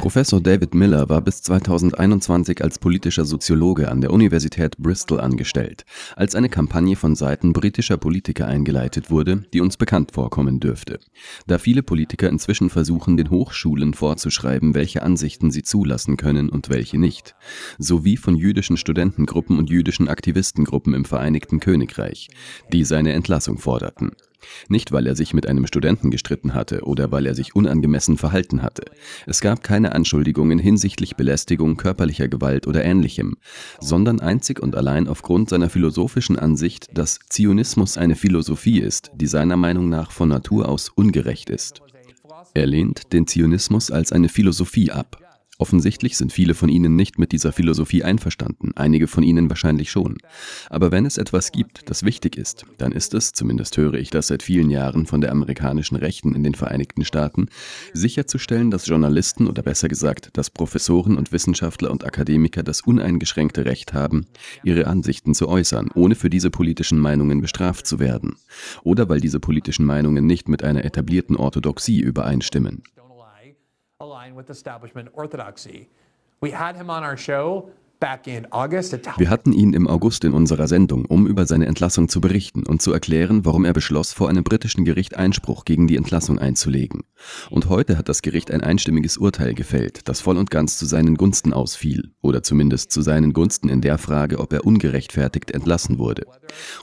Professor David Miller war bis 2021 als politischer Soziologe an der Universität Bristol angestellt, als eine Kampagne von Seiten britischer Politiker eingeleitet wurde, die uns bekannt vorkommen dürfte. Da viele Politiker inzwischen versuchen, den Hochschulen vorzuschreiben, welche Ansichten sie zulassen können und welche nicht, sowie von jüdischen Studentengruppen und jüdischen Aktivistengruppen im Vereinigten Königreich, die seine Entlassung forderten. Nicht, weil er sich mit einem Studenten gestritten hatte oder weil er sich unangemessen verhalten hatte. Es gab keine Anschuldigungen hinsichtlich Belästigung, körperlicher Gewalt oder ähnlichem, sondern einzig und allein aufgrund seiner philosophischen Ansicht, dass Zionismus eine Philosophie ist, die seiner Meinung nach von Natur aus ungerecht ist. Er lehnt den Zionismus als eine Philosophie ab. Offensichtlich sind viele von Ihnen nicht mit dieser Philosophie einverstanden, einige von Ihnen wahrscheinlich schon. Aber wenn es etwas gibt, das wichtig ist, dann ist es, zumindest höre ich das seit vielen Jahren von der amerikanischen Rechten in den Vereinigten Staaten, sicherzustellen, dass Journalisten oder besser gesagt, dass Professoren und Wissenschaftler und Akademiker das uneingeschränkte Recht haben, ihre Ansichten zu äußern, ohne für diese politischen Meinungen bestraft zu werden. Oder weil diese politischen Meinungen nicht mit einer etablierten Orthodoxie übereinstimmen wir hatten ihn im August in unserer Sendung, um über seine Entlassung zu berichten und zu erklären, warum er beschloss, vor einem britischen Gericht Einspruch gegen die Entlassung einzulegen. Und heute hat das Gericht ein einstimmiges Urteil gefällt, das voll und ganz zu seinen Gunsten ausfiel, oder zumindest zu seinen Gunsten in der Frage, ob er ungerechtfertigt entlassen wurde.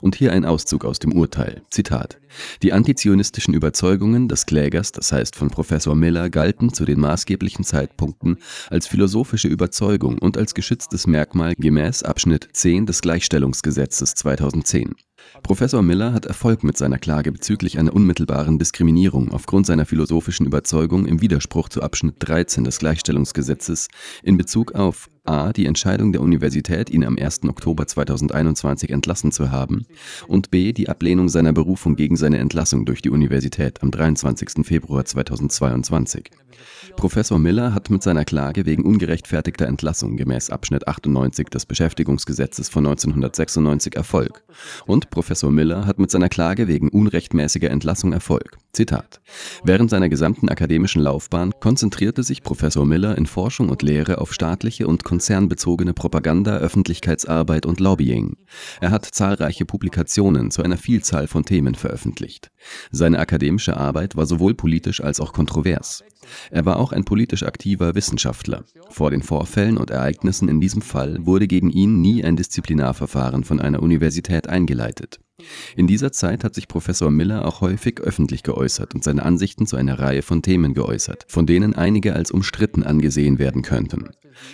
Und hier ein Auszug aus dem Urteil. Zitat. Die antizionistischen Überzeugungen des Klägers, das heißt von Professor Miller, galten zu den maßgeblichen Zeitpunkten als philosophische Überzeugung und als geschütztes Merkmal gemäß Abschnitt 10 des Gleichstellungsgesetzes 2010. Professor Miller hat Erfolg mit seiner Klage bezüglich einer unmittelbaren Diskriminierung aufgrund seiner philosophischen Überzeugung im Widerspruch zu Abschnitt 13 des Gleichstellungsgesetzes in Bezug auf a. die Entscheidung der Universität, ihn am 1. Oktober 2021 entlassen zu haben und b. die Ablehnung seiner Berufung gegen seine Entlassung durch die Universität am 23. Februar 2022. Professor Miller hat mit seiner Klage wegen ungerechtfertigter Entlassung gemäß Abschnitt 98 des Beschäftigungsgesetzes von 1996 Erfolg und Professor Miller hat mit seiner Klage wegen unrechtmäßiger Entlassung Erfolg. Zitat. Während seiner gesamten akademischen Laufbahn konzentrierte sich Professor Miller in Forschung und Lehre auf staatliche und konzernbezogene Propaganda, Öffentlichkeitsarbeit und Lobbying. Er hat zahlreiche Publikationen zu einer Vielzahl von Themen veröffentlicht. Seine akademische Arbeit war sowohl politisch als auch kontrovers. Er war auch ein politisch aktiver Wissenschaftler. Vor den Vorfällen und Ereignissen in diesem Fall wurde gegen ihn nie ein Disziplinarverfahren von einer Universität eingeleitet. In dieser Zeit hat sich Professor Miller auch häufig öffentlich geäußert und seine Ansichten zu einer Reihe von Themen geäußert, von denen einige als umstritten angesehen werden könnten.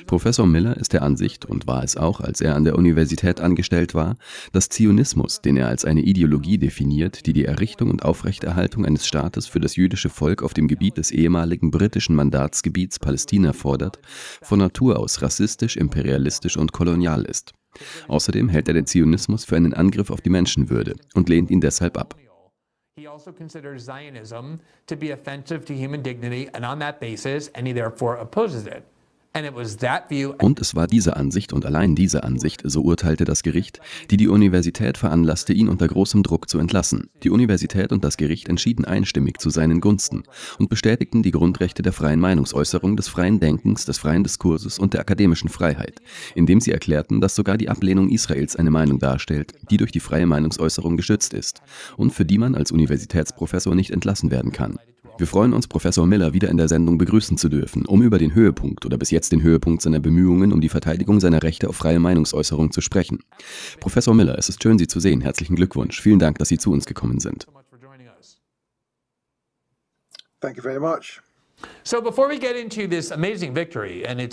Professor Miller ist der Ansicht und war es auch, als er an der Universität angestellt war, dass Zionismus, den er als eine Ideologie definiert, die die Errichtung und Aufrechterhaltung eines Staates für das jüdische Volk auf dem Gebiet des ehemaligen britischen Mandatsgebiets Palästina fordert, von Natur aus rassistisch, imperialistisch und kolonial ist. Außerdem hält er den Zionismus für einen Angriff auf die Menschenwürde und lehnt ihn deshalb ab. He also considers Zionism to be offensive to human dignity, and on that basis, and he therefore opposes it. Und es war diese Ansicht und allein diese Ansicht, so urteilte das Gericht, die die Universität veranlasste, ihn unter großem Druck zu entlassen. Die Universität und das Gericht entschieden einstimmig zu seinen Gunsten und bestätigten die Grundrechte der freien Meinungsäußerung, des freien Denkens, des freien Diskurses und der akademischen Freiheit, indem sie erklärten, dass sogar die Ablehnung Israels eine Meinung darstellt, die durch die freie Meinungsäußerung geschützt ist und für die man als Universitätsprofessor nicht entlassen werden kann. Wir freuen uns, Professor Miller wieder in der Sendung begrüßen zu dürfen, um über den Höhepunkt oder bis jetzt den Höhepunkt seiner Bemühungen um die Verteidigung seiner Rechte auf freie Meinungsäußerung zu sprechen. Professor Miller, es ist schön, Sie zu sehen. Herzlichen Glückwunsch. Vielen Dank, dass Sie zu uns gekommen sind. Thank you very much.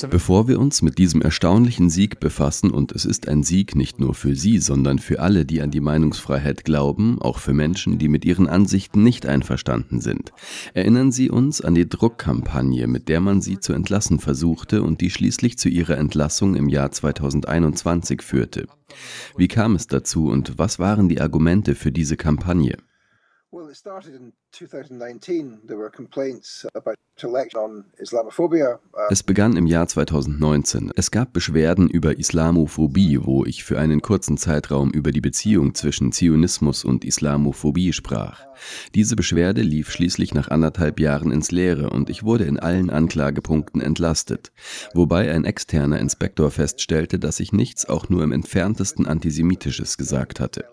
Bevor wir uns mit diesem erstaunlichen Sieg befassen, und es ist ein Sieg nicht nur für Sie, sondern für alle, die an die Meinungsfreiheit glauben, auch für Menschen, die mit ihren Ansichten nicht einverstanden sind, erinnern Sie uns an die Druckkampagne, mit der man Sie zu entlassen versuchte und die schließlich zu Ihrer Entlassung im Jahr 2021 führte. Wie kam es dazu und was waren die Argumente für diese Kampagne? It started in 2019. There were complaints about election on Islamophobia. Uh, Es begann im Jahr 2019. Es gab Beschwerden über Islamophobie, wo ich für einen kurzen Zeitraum über die Beziehung zwischen Zionismus und Islamophobie sprach. Diese Beschwerde lief schließlich nach anderthalb Jahren ins Leere und ich wurde in allen Anklagepunkten entlastet, wobei ein externer Inspektor feststellte, dass ich nichts auch nur im entferntesten antisemitisches gesagt hatte.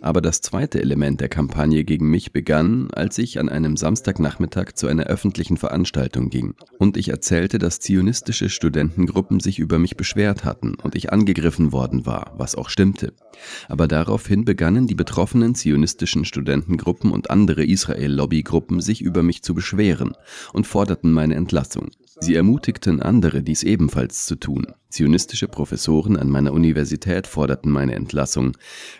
Aber das zweite Element der Kampagne gegen mich begann, als ich an einem Samstagnachmittag zu einer öffentlichen Veranstaltung ging und ich erzählte, dass zionistische Studentengruppen sich über mich beschwert hatten und ich angegriffen worden war, was auch stimmte. Aber daraufhin begannen die betroffenen zionistischen Studentengruppen und andere Israel-Lobbygruppen sich über mich zu beschweren und forderten meine Entlassung. Sie ermutigten andere, dies ebenfalls zu tun. Zionistische Professoren an meiner Universität forderten meine Entlassung.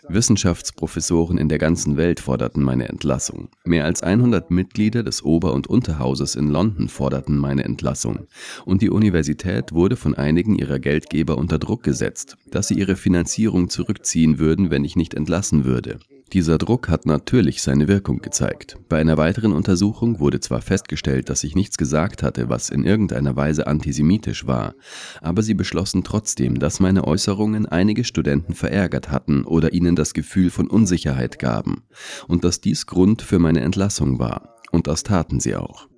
Wissenschaftsprofessoren in der ganzen Welt forderten meine Entlassung. Mehr als 100 Mitglieder des Ober- und Unterhauses in London forderten meine Entlassung. Und die Universität wurde von einigen ihrer Geldgeber unter Druck gesetzt, dass sie ihre Finanzierung zurückziehen würden, wenn ich nicht entlassen würde. Dieser Druck hat natürlich seine Wirkung gezeigt. Bei einer weiteren Untersuchung wurde zwar festgestellt, dass ich nichts gesagt hatte, was in irgendeiner Weise antisemitisch war, aber sie beschlossen trotzdem, dass meine Äußerungen einige Studenten verärgert hatten oder ihnen das Gefühl von Unsicherheit gaben und dass dies Grund für meine Entlassung war. Und das taten sie auch.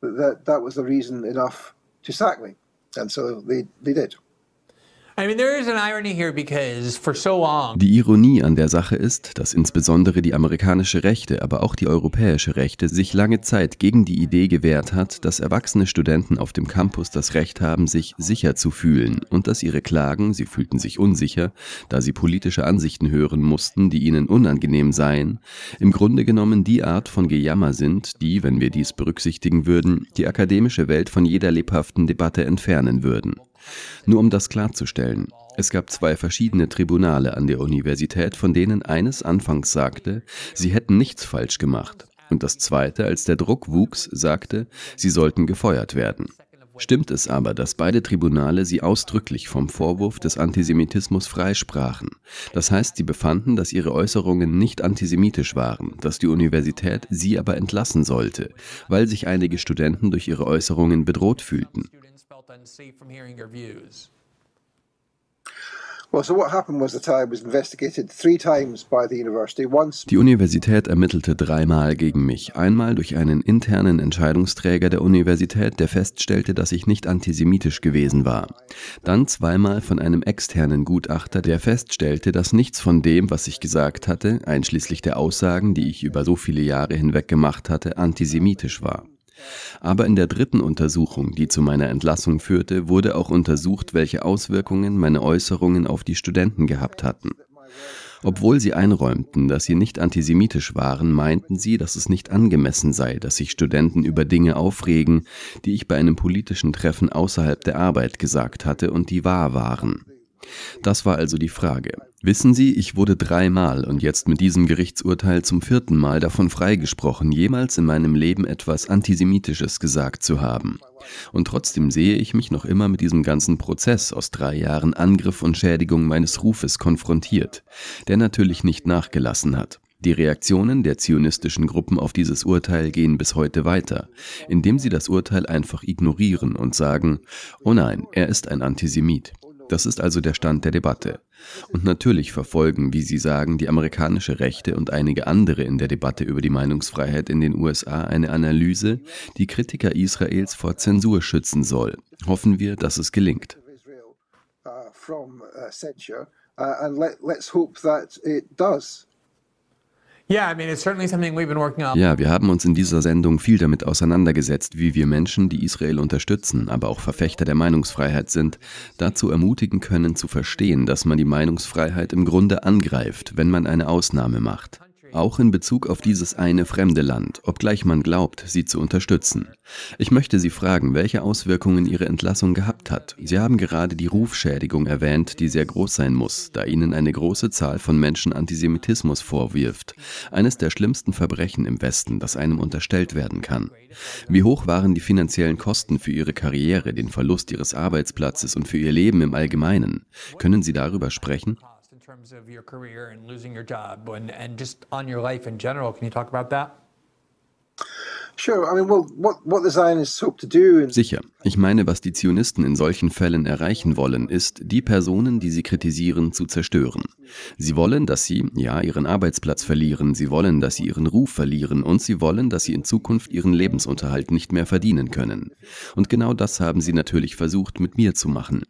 that that was the reason enough to sack me. And so they, they did. Die Ironie an der Sache ist, dass insbesondere die amerikanische Rechte, aber auch die europäische Rechte sich lange Zeit gegen die Idee gewehrt hat, dass erwachsene Studenten auf dem Campus das Recht haben, sich sicher zu fühlen und dass ihre Klagen, sie fühlten sich unsicher, da sie politische Ansichten hören mussten, die ihnen unangenehm seien, im Grunde genommen die Art von Gejammer sind, die, wenn wir dies berücksichtigen würden, die akademische Welt von jeder lebhaften Debatte entfernen würden. Nur um das klarzustellen, es gab zwei verschiedene Tribunale an der Universität, von denen eines anfangs sagte, sie hätten nichts falsch gemacht, und das zweite, als der Druck wuchs, sagte, sie sollten gefeuert werden. Stimmt es aber, dass beide Tribunale sie ausdrücklich vom Vorwurf des Antisemitismus freisprachen? Das heißt, sie befanden, dass ihre Äußerungen nicht antisemitisch waren, dass die Universität sie aber entlassen sollte, weil sich einige Studenten durch ihre Äußerungen bedroht fühlten. Felt unsafe from hearing your views. Well, so what happened was that I was investigated three times by the university. Once Die Universität ermittelte dreimal gegen mich. Einmal durch einen internen Entscheidungsträger der Universität, der feststellte, dass ich nicht antisemitisch gewesen war. Dann zweimal von einem externen Gutachter, der feststellte, dass nichts von dem, was ich gesagt hatte, einschließlich der Aussagen, die ich über so viele Jahre hinweg gemacht hatte, antisemitisch war. Aber in der dritten Untersuchung, die zu meiner Entlassung führte, wurde auch untersucht, welche Auswirkungen meine Äußerungen auf die Studenten gehabt hatten. Obwohl sie einräumten, dass sie nicht antisemitisch waren, meinten sie, dass es nicht angemessen sei, dass sich Studenten über Dinge aufregen, die ich bei einem politischen Treffen außerhalb der Arbeit gesagt hatte und die wahr waren. Das war also die Frage. Wissen Sie, ich wurde dreimal und jetzt mit diesem Gerichtsurteil zum vierten Mal davon freigesprochen, jemals in meinem Leben etwas Antisemitisches gesagt zu haben. Und trotzdem sehe ich mich noch immer mit diesem ganzen Prozess aus drei Jahren Angriff und Schädigung meines Rufes konfrontiert, der natürlich nicht nachgelassen hat. Die Reaktionen der zionistischen Gruppen auf dieses Urteil gehen bis heute weiter, indem sie das Urteil einfach ignorieren und sagen, oh nein, er ist ein Antisemit. Das ist also der Stand der Debatte. Und natürlich verfolgen, wie Sie sagen, die amerikanische Rechte und einige andere in der Debatte über die Meinungsfreiheit in den USA eine Analyse, die Kritiker Israels vor Zensur schützen soll. Hoffen wir, dass es gelingt. uh, from uh, censure, uh, and let, let's hope that it does. Ja, wir haben uns in dieser Sendung viel damit auseinandergesetzt, wie wir Menschen, die Israel unterstützen, aber auch Verfechter der Meinungsfreiheit sind, dazu ermutigen können zu verstehen, dass man die Meinungsfreiheit im Grunde angreift, wenn man eine Ausnahme macht. Auch in Bezug auf dieses eine fremde Land, obgleich man glaubt, sie zu unterstützen. Ich möchte Sie fragen, welche Auswirkungen Ihre Entlassung gehabt hat. Sie haben gerade die Rufschädigung erwähnt, die sehr groß sein muss, da Ihnen eine große Zahl von Menschen Antisemitismus vorwirft. Eines der schlimmsten Verbrechen im Westen, das einem unterstellt werden kann. Wie hoch waren die finanziellen Kosten für Ihre Karriere, den Verlust Ihres Arbeitsplatzes und für Ihr Leben im Allgemeinen? Können Sie darüber sprechen? Terms of your career and losing your job and, and just on your life in general. Can you talk about that? Sicher. Ich meine, was die Zionisten in solchen Fällen erreichen wollen, ist, die Personen, die sie kritisieren, zu zerstören. Sie wollen, dass sie, ja, ihren Arbeitsplatz verlieren, sie wollen, dass sie ihren Ruf verlieren und sie wollen, dass sie in Zukunft ihren Lebensunterhalt nicht mehr verdienen können. Und genau das haben sie natürlich versucht, mit mir zu machen.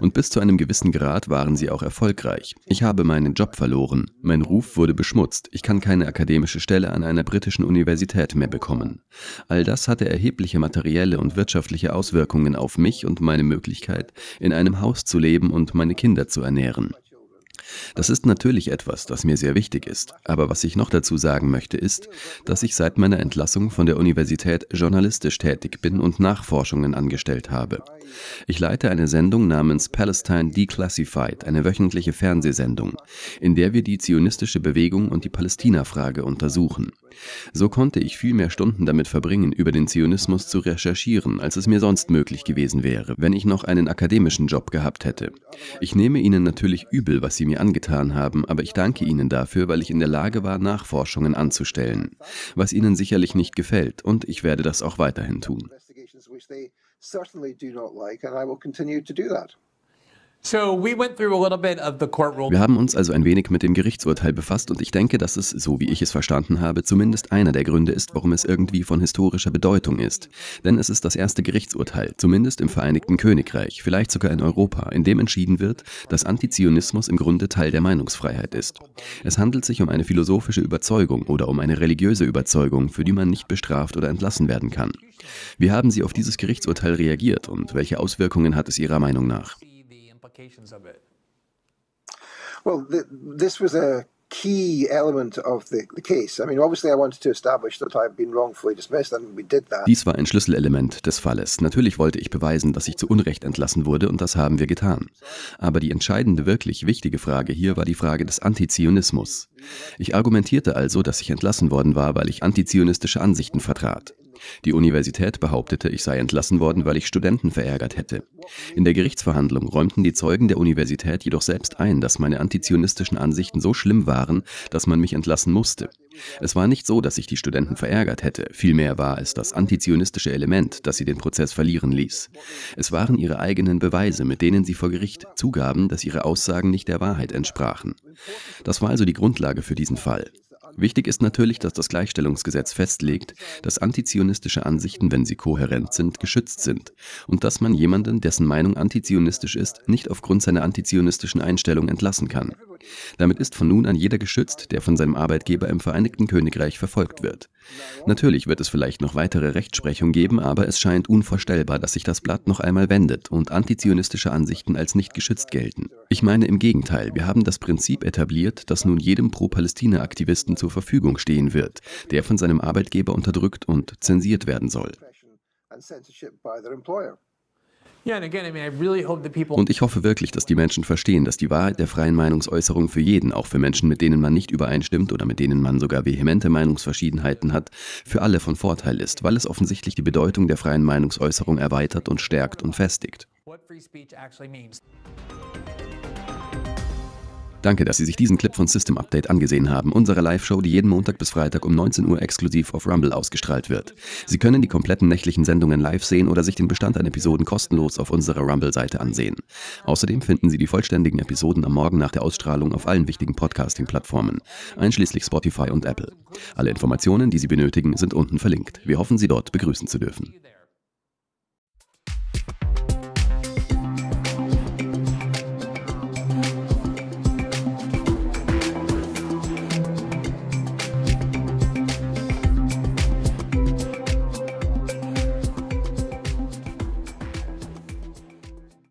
Und bis zu einem gewissen Grad waren sie auch erfolgreich. Ich habe meinen Job verloren, mein Ruf wurde beschmutzt, ich kann keine akademische Stelle an einer britischen Universität mehr bekommen. All das hatte erhebliche materielle und wirtschaftliche Auswirkungen auf mich und meine Möglichkeit, in einem Haus zu leben und meine Kinder zu ernähren. Das ist natürlich etwas, das mir sehr wichtig ist. Aber was ich noch dazu sagen möchte, ist, dass ich seit meiner Entlassung von der Universität journalistisch tätig bin und Nachforschungen angestellt habe. Ich leite eine Sendung namens Palestine Declassified, eine wöchentliche Fernsehsendung, in der wir die zionistische Bewegung und die Palästina-Frage untersuchen. So konnte ich viel mehr Stunden damit verbringen, über den Zionismus zu recherchieren, als es mir sonst möglich gewesen wäre, wenn ich noch einen akademischen Job gehabt hätte. Ich nehme Ihnen natürlich übel, was Sie mir angetan haben, aber ich danke Ihnen dafür, weil ich in der Lage war, Nachforschungen anzustellen, was Ihnen sicherlich nicht gefällt, und ich werde das auch weiterhin tun. Wir haben uns also ein wenig mit dem Gerichtsurteil befasst und ich denke, dass es, so wie ich es verstanden habe, zumindest einer der Gründe ist, warum es irgendwie von historischer Bedeutung ist. Denn es ist das erste Gerichtsurteil, zumindest im Vereinigten Königreich, vielleicht sogar in Europa, in dem entschieden wird, dass Antizionismus im Grunde Teil der Meinungsfreiheit ist. Es handelt sich um eine philosophische Überzeugung oder um eine religiöse Überzeugung, für die man nicht bestraft oder entlassen werden kann. Wie haben Sie auf dieses Gerichtsurteil reagiert und welche Auswirkungen hat es Ihrer Meinung nach? Implications of it. Well, th- this was a key element of the, the case. I mean, obviously, I wanted to establish that I've been wrongfully dismissed, and we did that. Dies war ein Schlüsselelement des Falles. Natürlich wollte ich beweisen, dass ich zu Unrecht entlassen wurde und das haben wir getan. Aber die entscheidende, wirklich wichtige Frage hier war die Frage des Antizionismus. Ich argumentierte also, dass ich entlassen worden war, weil ich antizionistische Ansichten vertrat. Die Universität behauptete, ich sei entlassen worden, weil ich Studenten verärgert hätte. In der Gerichtsverhandlung räumten die Zeugen der Universität jedoch selbst ein, dass meine antizionistischen Ansichten so schlimm waren, dass man mich entlassen musste. Es war nicht so, dass ich die Studenten verärgert hätte, vielmehr war es das antizionistische Element, das sie den Prozess verlieren ließ. Es waren ihre eigenen Beweise, mit denen sie vor Gericht zugaben, dass ihre Aussagen nicht der Wahrheit entsprachen. Das war also die Grundlage für diesen Fall. Wichtig ist natürlich, dass das Gleichstellungsgesetz festlegt, dass antizionistische Ansichten, wenn sie kohärent sind, geschützt sind und dass man jemanden, dessen Meinung antizionistisch ist, nicht aufgrund seiner antizionistischen Einstellung entlassen kann. Damit ist von nun an jeder geschützt, der von seinem Arbeitgeber im Vereinigten Königreich verfolgt wird. Natürlich wird es vielleicht noch weitere Rechtsprechung geben, aber es scheint unvorstellbar, dass sich das Blatt noch einmal wendet und antizionistische Ansichten als nicht geschützt gelten. Ich meine im Gegenteil, wir haben das Prinzip etabliert, dass nun jedem Pro-Palästina-Aktivisten zur Verfügung stehen wird, der von seinem Arbeitgeber unterdrückt und zensiert werden soll. And censorship by their employer. Und ich hoffe wirklich, dass die Menschen verstehen, dass die Wahrheit der freien Meinungsäußerung für jeden, auch für Menschen, mit denen man nicht übereinstimmt oder mit denen man sogar vehemente Meinungsverschiedenheiten hat, für alle von Vorteil ist, weil es offensichtlich die Bedeutung der freien Meinungsäußerung erweitert und stärkt und festigt. Danke, dass Sie sich diesen Clip von System Update angesehen haben, unserer Live-Show, die jeden Montag bis Freitag um 19 Uhr exklusiv auf Rumble ausgestrahlt wird. Sie können die kompletten nächtlichen Sendungen live sehen oder sich den Bestand an Episoden kostenlos auf unserer Rumble-Seite ansehen. Außerdem finden Sie die vollständigen Episoden am Morgen nach der Ausstrahlung auf allen wichtigen Podcasting-Plattformen, einschließlich Spotify und Apple. Alle Informationen, die Sie benötigen, sind unten verlinkt. Wir hoffen, Sie dort begrüßen zu dürfen.